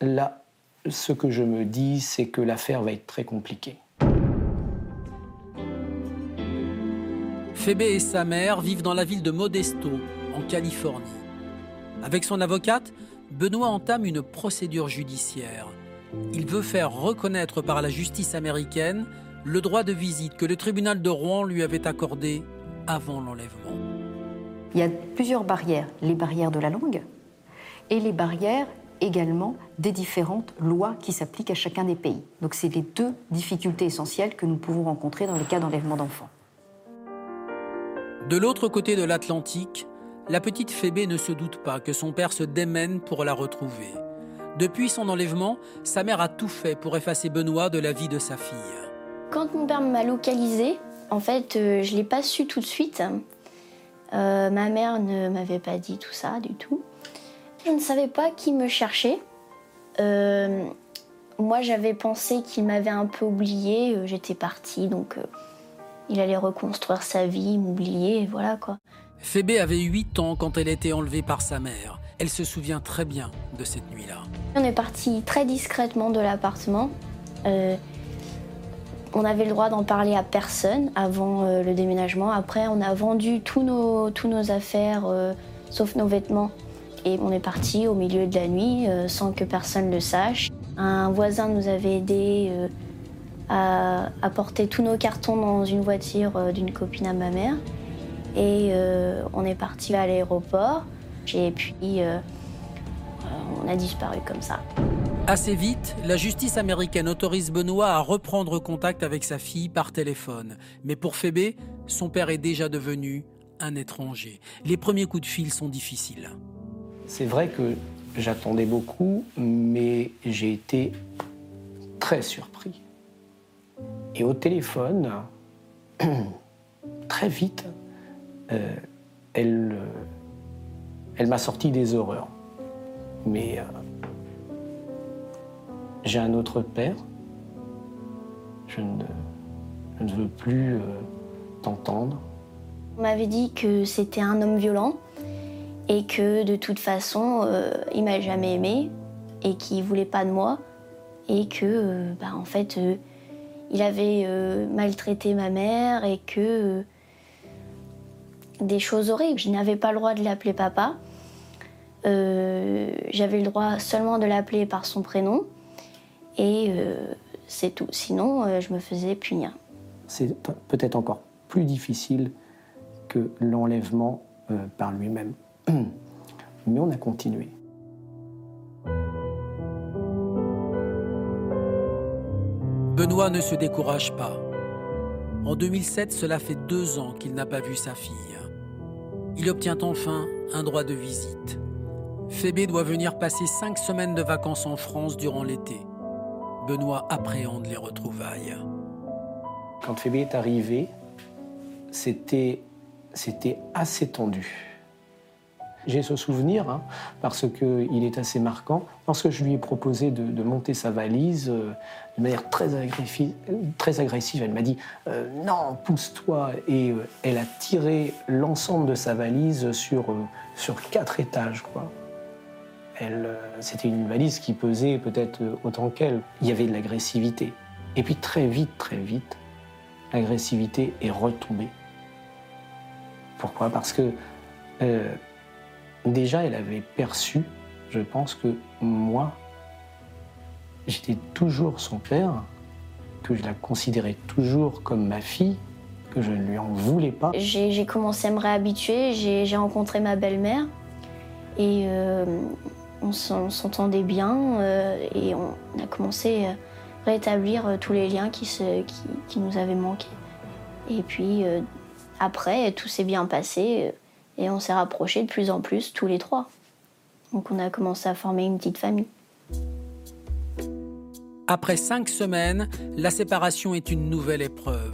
là, ce que je me dis, c'est que l'affaire va être très compliquée. Phoebe et sa mère vivent dans la ville de Modesto, en Californie. Avec son avocate, Benoît entame une procédure judiciaire. Il veut faire reconnaître par la justice américaine le droit de visite que le tribunal de Rouen lui avait accordé avant l'enlèvement. Il y a plusieurs barrières. Les barrières de la langue et les barrières également des différentes lois qui s'appliquent à chacun des pays. Donc c'est les deux difficultés essentielles que nous pouvons rencontrer dans le cas d'enlèvement d'enfants. De l'autre côté de l'Atlantique, la petite Phébé ne se doute pas que son père se démène pour la retrouver. Depuis son enlèvement, sa mère a tout fait pour effacer Benoît de la vie de sa fille. Quand mon père m'a localisé, en fait, euh, je ne l'ai pas su tout de suite. Euh, ma mère ne m'avait pas dit tout ça du tout. Je ne savais pas qui me cherchait. Euh, moi, j'avais pensé qu'il m'avait un peu oublié. J'étais partie, donc il allait reconstruire sa vie, m'oublier, voilà quoi. Phébé avait 8 ans quand elle a été enlevée par sa mère. Elle se souvient très bien de cette nuit-là. On est parti très discrètement de l'appartement. Euh, on avait le droit d'en parler à personne avant euh, le déménagement. Après, on a vendu tous nos, affaires, euh, sauf nos vêtements. Et on est parti au milieu de la nuit sans que personne le sache. Un voisin nous avait aidé à, à, porter tous nos cartons dans une voiture d'une copine à ma mère. Et on est parti à l'aéroport. Et puis, on a disparu comme ça. Assez vite, la justice américaine autorise Benoît à reprendre contact avec sa fille par téléphone. Mais pour Phébé, son père est déjà devenu un étranger. Les premiers coups de fil sont difficiles. C'est vrai que j'attendais beaucoup, mais j'ai été très surpris. Et au téléphone, très vite, euh, elle, euh, elle m'a sorti des horreurs. Mais euh, j'ai un autre père. Je ne, je ne veux plus euh, t'entendre. On m'avait dit que c'était un homme violent et que de toute façon, euh, il m'a jamais aimé et qu'il voulait pas de moi et que, euh, bah, en fait, il avait maltraité ma mère et que des choses horribles. Je n'avais pas le droit de l'appeler papa. J'avais le droit seulement de l'appeler par son prénom. Et euh, c'est tout. Sinon, euh, je me faisais punir. C'est peut-être encore plus difficile que l'enlèvement euh, par lui-même. Mais on a continué. Benoît ne se décourage pas. En 2007, cela fait deux ans qu'il n'a pas vu sa fille. Il obtient enfin un droit de visite. Phébé doit venir passer cinq semaines de vacances en France durant l'été. Benoît appréhende les retrouvailles. Quand Phébé est arrivé, c'était, assez tendu. J'ai ce souvenir, hein, parce qu'il est assez marquant. Lorsque je lui ai proposé de, monter sa valise euh, de manière très agressive, elle m'a dit euh, Non, pousse-toi. Et euh, elle a tiré l'ensemble de sa valise sur, quatre étages. Euh, c'était une valise qui pesait peut-être autant qu'elle. Il y avait de l'agressivité. Et puis très vite, très vite, l'agressivité est retombée. Pourquoi? Parce que euh, déjà, elle avait perçu, je pense que moi, j'étais toujours son père, que je la considérais toujours comme ma fille, que je ne lui en voulais pas. J'ai commencé à me réhabituer, j'ai rencontré ma belle-mère et euh, on s'entendait bien euh, et on a commencé à rétablir euh, tous les liens qui, nous avaient manqué. Et puis euh, après, tout s'est bien passé et on s'est rapprochés de plus en plus tous les trois. Donc on a commencé à former une petite famille. Après cinq semaines, la séparation est une nouvelle épreuve.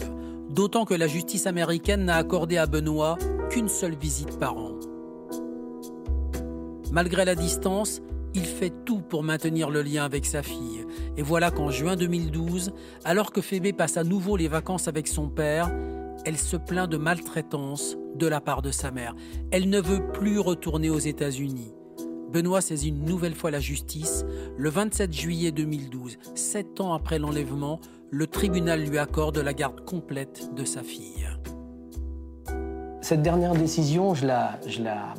D'autant que la justice américaine n'a accordé à Benoît qu'une seule visite par an. Malgré la distance, il fait tout pour maintenir le lien avec sa fille. Et voilà qu'en juin 2012, alors que Phébé passe à nouveau les vacances avec son père, elle se plaint de maltraitance de la part de sa mère. Elle ne veut plus retourner aux États-Unis. Benoît saisit une nouvelle fois la justice. Le 27 juillet 2012, sept ans après l'enlèvement, le tribunal lui accorde la garde complète de sa fille. Cette dernière décision, je la, je la,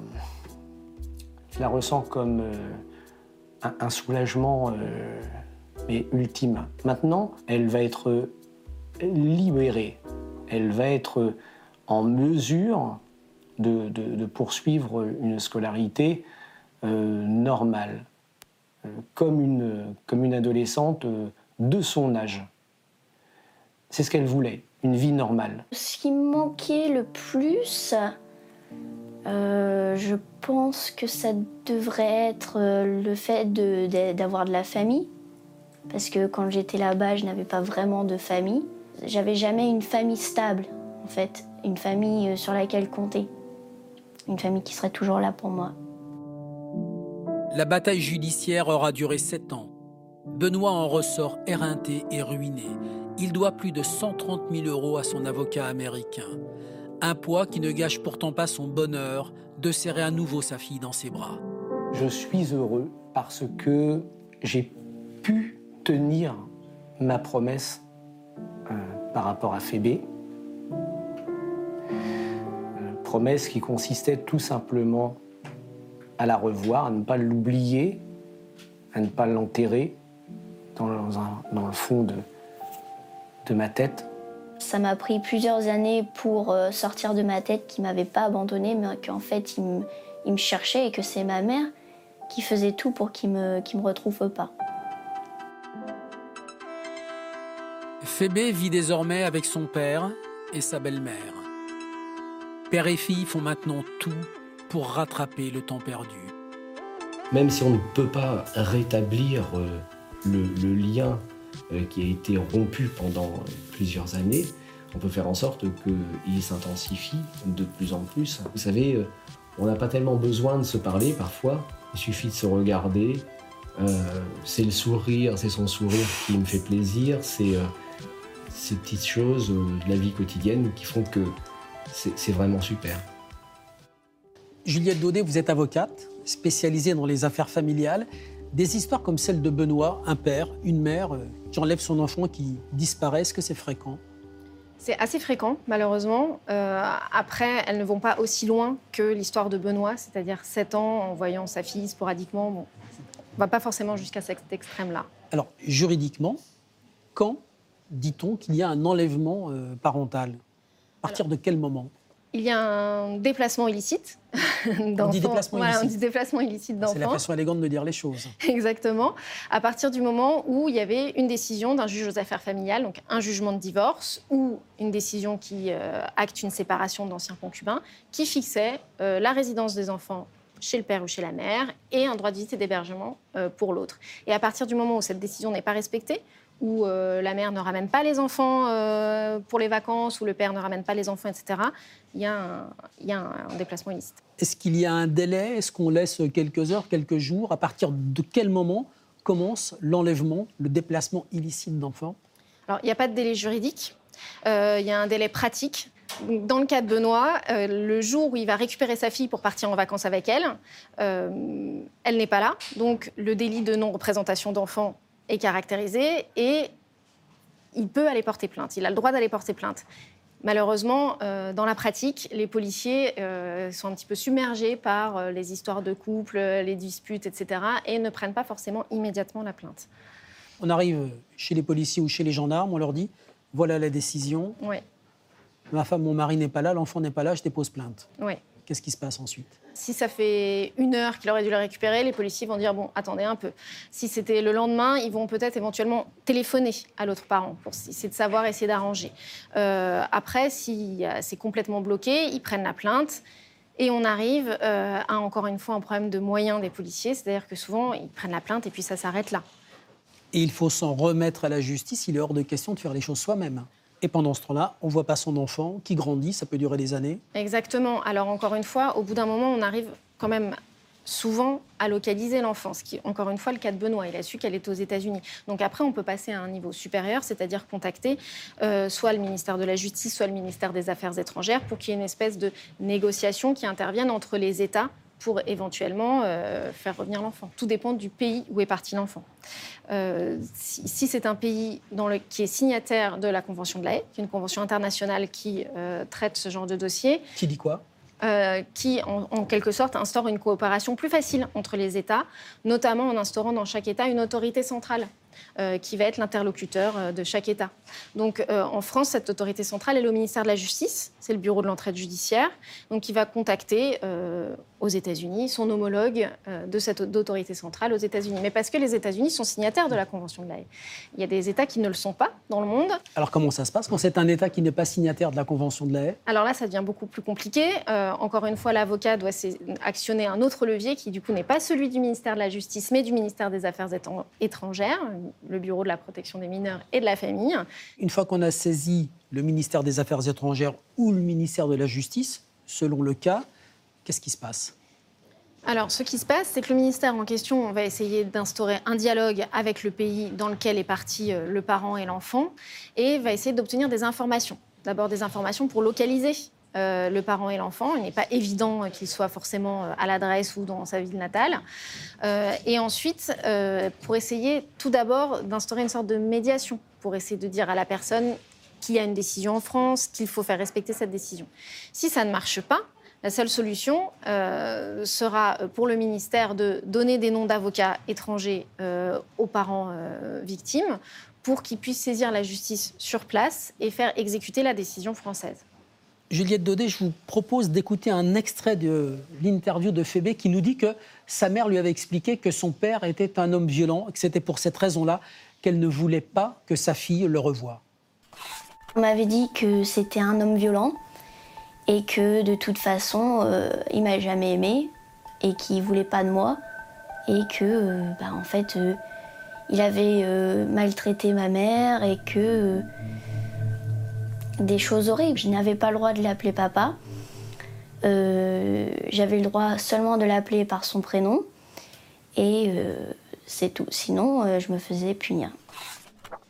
la ressens comme euh, un, soulagement euh, mais ultime. Maintenant, elle va être libérée. Elle va être en mesure de, poursuivre une scolarité euh, normale, comme, une, adolescente de son âge. C'est ce qu'elle voulait, une vie normale. Ce qui me manquait le plus, euh, je pense que ça devrait être euh, le fait de- de- d'avoir de, la famille. Parce que quand j'étais là-bas, je n'avais pas vraiment de famille. J'avais jamais une famille stable, en fait. Une famille euh, sur laquelle compter. Une famille qui serait toujours là pour moi. La bataille judiciaire aura duré sept ans. Benoît en ressort éreinté et ruiné. Il doit plus de 130 000 euros à son avocat américain. Un poids qui ne gâche pourtant pas son bonheur de serrer à nouveau sa fille dans ses bras. Je suis heureux parce que j'ai pu tenir ma promesse euh, par rapport à Phébé. Euh, promesse qui consistait tout simplement à la revoir, à ne pas l'oublier, à ne pas l'enterrer dans, le fond de ma tête. Ça m'a pris plusieurs années pour euh, sortir de ma tête qu'il m'avait pas abandonnée, mais qu'en fait, il me, il me cherchait et que c'est ma mère qui faisait tout pour qu'il me, me retrouve pas. Phébé vit désormais avec son père et sa belle-mère. Père et fille font maintenant tout pour rattraper le temps perdu. Même si on ne peut pas rétablir euh, le, le lien qui a été rompu pendant euh, plusieurs années, on peut faire en sorte qu'il s'intensifie de plus en plus. Vous savez, euh, on n'a pas tellement besoin de se parler parfois, il suffit de se regarder. Euh, c'est le sourire, c'est son sourire qui me fait plaisir, c'est euh, ces petites choses euh, de la vie quotidienne qui font que c'est vraiment super. Juliette Daudet, vous êtes avocate, spécialisée dans les affaires familiales. Des histoires comme celle de Benoît, un père, une mère, euh, qui enlève son enfant qui disparaît, est-ce que c'est fréquent? C'est assez fréquent, malheureusement. Euh, après, elles ne vont pas aussi loin que l'histoire de Benoît, c'est-à-dire 7 ans en voyant sa fille sporadiquement. Bon, on va pas forcément jusqu'à cet extrême-là. Alors, juridiquement, quand dit-on qu'il y a un enlèvement euh, parental? À partir de quel moment? Il y a un déplacement illicite d'enfants. déplacement Voilà, on dit déplacement illicite C'est la d'enfants. façon élégante de dire les choses. Exactement. À partir du moment où il y avait une décision d'un juge aux affaires familiales, donc un jugement de divorce ou une décision qui euh, acte une séparation d'anciens concubins, qui fixait euh, la résidence des enfants chez le père ou chez la mère et un droit de visite et d'hébergement euh, pour l'autre. Et à partir du moment où cette décision n'est pas respectée, où euh, la mère ne ramène pas les enfants euh, pour les vacances, où le père ne ramène pas les enfants, etc., il y a un, il y a un- un déplacement illicite. Est-ce qu'il y a un délai? Est-ce qu'on laisse quelques heures, quelques jours? À partir de quel moment commence l'enlèvement, le déplacement illicite d'enfants? Alors, il n'y a pas de délai juridique, euh, il y a un délai pratique. Dans le cas de Benoît, euh, le jour où il va récupérer sa fille pour partir en vacances avec elle, euh, elle n'est pas là. Donc, le délit de non-représentation d'enfant est caractérisé et il peut aller porter plainte. Il a le droit d'aller porter plainte. Malheureusement, euh, dans la pratique, les policiers euh, sont un petit peu submergés par euh, les histoires de couple, les disputes, etc., et ne prennent pas forcément immédiatement la plainte. On arrive chez les policiers ou chez les gendarmes, on leur dit voilà la décision, ma femme, mon mari n'est pas là, l'enfant n'est pas là, je dépose plainte. Qu'est-ce qui se passe ensuite? Si ça fait une heure qu'il aurait dû le récupérer, les policiers vont dire bon, attendez un peu. Si c'était le lendemain, ils vont peut-être éventuellement téléphoner à l'autre parent pour essayer de savoir, essayer d'arranger. Euh, après, si c'est complètement bloqué, ils prennent la plainte. Et on arrive euh, à encore une fois un problème de moyens des policiers, c'est-à-dire que souvent ils prennent la plainte et puis ça s'arrête là. Et il faut s'en remettre à la justice, il est hors de question de faire les choses soi-même. Et pendant ce temps-là, on ne voit pas son enfant qui grandit, ça peut durer des années. Exactement. Alors encore une fois, au bout d'un moment, on arrive quand même souvent à localiser l'enfant, ce qui encore une fois le cas de Benoît. Il a su qu'elle était aux États-Unis. Donc après, on peut passer à un niveau supérieur, c'est-à-dire contacter euh, soit le ministère de la Justice, soit le ministère des Affaires étrangères, pour qu'il y ait une espèce de négociation qui intervienne entre les États pour éventuellement euh, faire revenir l'enfant. Tout dépend du pays où est parti l'enfant. Euh, si, c'est un pays dans le, qui est signataire de la Convention de la Haye, qui est une convention internationale qui euh, traite ce genre de dossier. Qui dit quoi? qui, en, en, quelque sorte, instaure une coopération plus facile entre les États, notamment en instaurant dans chaque État une autorité centrale qui va être l'interlocuteur euh, de chaque État. Donc euh, en France, cette autorité centrale est le ministère de la Justice, c'est le bureau de l'entraide judiciaire, donc il va contacter aux États-Unis son homologue de cette autorité centrale aux États-Unis. Mais parce que les États-Unis sont signataires de la Convention de l'AE. Il y a des États qui ne le sont pas dans le monde. Alors comment ça se passe quand c'est un État qui n'est pas signataire de la Convention de l'AE Alors là, ça devient beaucoup plus compliqué. encore une fois, l'avocat doit actionner un autre levier qui du coup n'est pas celui du ministère de la Justice, mais du ministère des Affaires étrangères, le Bureau de la protection des mineurs et de la famille. Une fois qu'on a saisi le ministère des Affaires étrangères ou le ministère de la Justice, selon le cas, qu'est-ce qui se passe? Alors, ce qui se passe, c'est que le ministère en question va essayer d'instaurer un dialogue avec le pays dans lequel est parti euh, le parent et l'enfant et va essayer d'obtenir des informations. D'abord des informations pour localiser euh, le parent et l'enfant. Il n'est pas évident qu'il soit forcément euh, à l'adresse ou dans sa ville natale. Euh, et ensuite, pour essayer tout d'abord d'instaurer une sorte de médiation, pour essayer de dire à la personne qu'il y a une décision en France, qu'il faut faire respecter cette décision. Si ça ne marche pas, la seule solution sera pour le ministère de donner des noms d'avocats étrangers aux parents victimes pour qu'ils puissent saisir la justice sur place et faire exécuter la décision française. Juliette Daudet, je vous propose d'écouter un extrait de l'interview de Fébé qui nous dit que sa mère lui avait expliqué que son père était un homme violent et que c'était pour cette raison-là qu'elle ne voulait pas que sa fille le revoie. On m'avait dit que c'était un homme violent et que de toute façon, euh, il m'a jamais aimé et qu'il voulait pas de moi et que, euh, bah, en fait, euh, il avait maltraité ma mère et que des choses horribles. Je n'avais pas le droit de l'appeler papa. Euh, j'avais le droit seulement de l'appeler par son prénom. Et euh, c'est tout. Sinon, euh, je me faisais punir.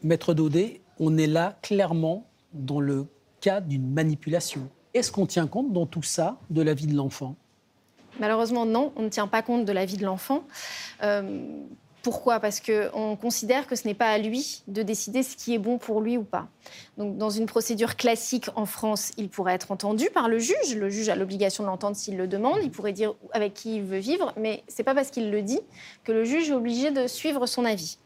Maître Daudet, on est là clairement dans le cas d'une manipulation. Est-ce qu'on tient compte dans tout ça de la vie de l'enfant? Malheureusement, non, on ne tient pas compte de la vie de l'enfant. Pourquoi Parce qu'on considère que ce n'est pas à lui de décider ce qui est bon pour lui ou pas. Donc, dans une procédure classique en France, il pourrait être entendu par le juge. Le juge a l'obligation de l'entendre s'il le demande. Il pourrait dire avec qui il veut vivre, mais ce n'est pas parce qu'il le dit que le juge est obligé de suivre son avis.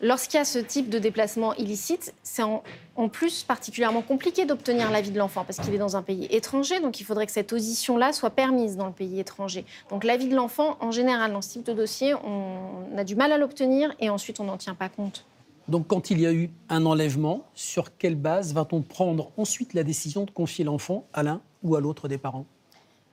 Lorsqu'il y a ce type de déplacement illicite, c'est en, plus particulièrement compliqué d'obtenir l'avis de l'enfant parce qu'il est dans un pays étranger, donc il faudrait que cette audition-là soit permise dans le pays étranger. Donc l'avis de l'enfant, en général, dans ce type de dossier, on a du mal à l'obtenir et ensuite on n'en tient pas compte. Donc quand il y a eu un enlèvement, sur quelle base va-t-on prendre ensuite la décision de confier l'enfant à l'un ou à l'autre des parents?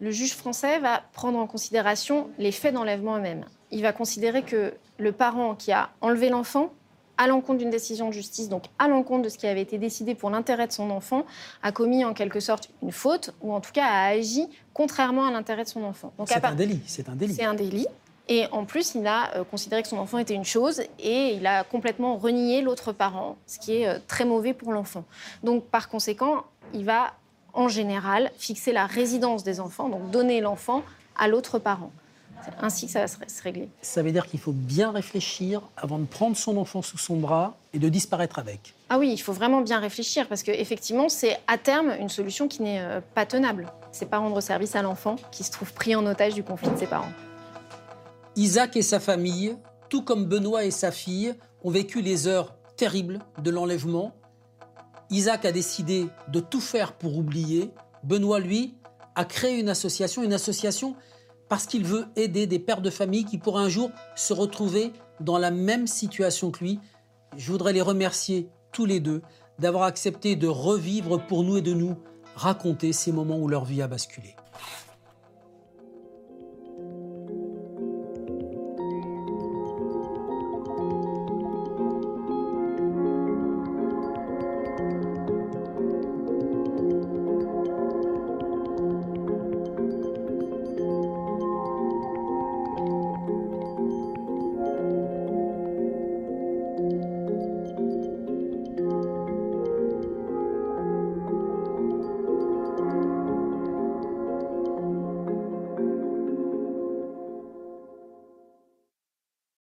Le juge français va prendre en considération les faits d'enlèvement eux-mêmes il va considérer que le parent qui a enlevé l'enfant, à l'encontre d'une décision de justice, donc à l'encontre de ce qui avait été décidé pour l'intérêt de son enfant, a commis en quelque sorte une faute, ou en tout cas a agi contrairement à l'intérêt de son enfant. C'est un délit. C'est un délit. C'est un délit. Et en plus, il a euh, considéré que son enfant était une chose et il a complètement renié l'autre parent, ce qui est euh, très mauvais pour l'enfant. Donc, par conséquent, il va en général fixer la résidence des enfants, donc donner l'enfant à l'autre parent. C'est ainsi que ça va se régler. Ça veut dire qu'il faut bien réfléchir avant de prendre son enfant sous son bras et de disparaître avec. Ah oui, il faut vraiment bien réfléchir parce qu'effectivement, c'est à terme une solution qui n'est euh, pas tenable. C'est pas rendre service à l'enfant qui se trouve pris en otage du conflit de ses parents. Isaac et sa famille, tout comme Benoît et sa fille, ont vécu les heures terribles de l'enlèvement. Isaac a décidé de tout faire pour oublier. Benoît, lui, a créé une association, une association parce qu'il veut aider des pères de famille qui pourraient un jour se retrouver dans la même situation que lui. Je voudrais les remercier tous les deux d'avoir accepté de revivre pour nous et de nous raconter ces moments où leur vie a basculé.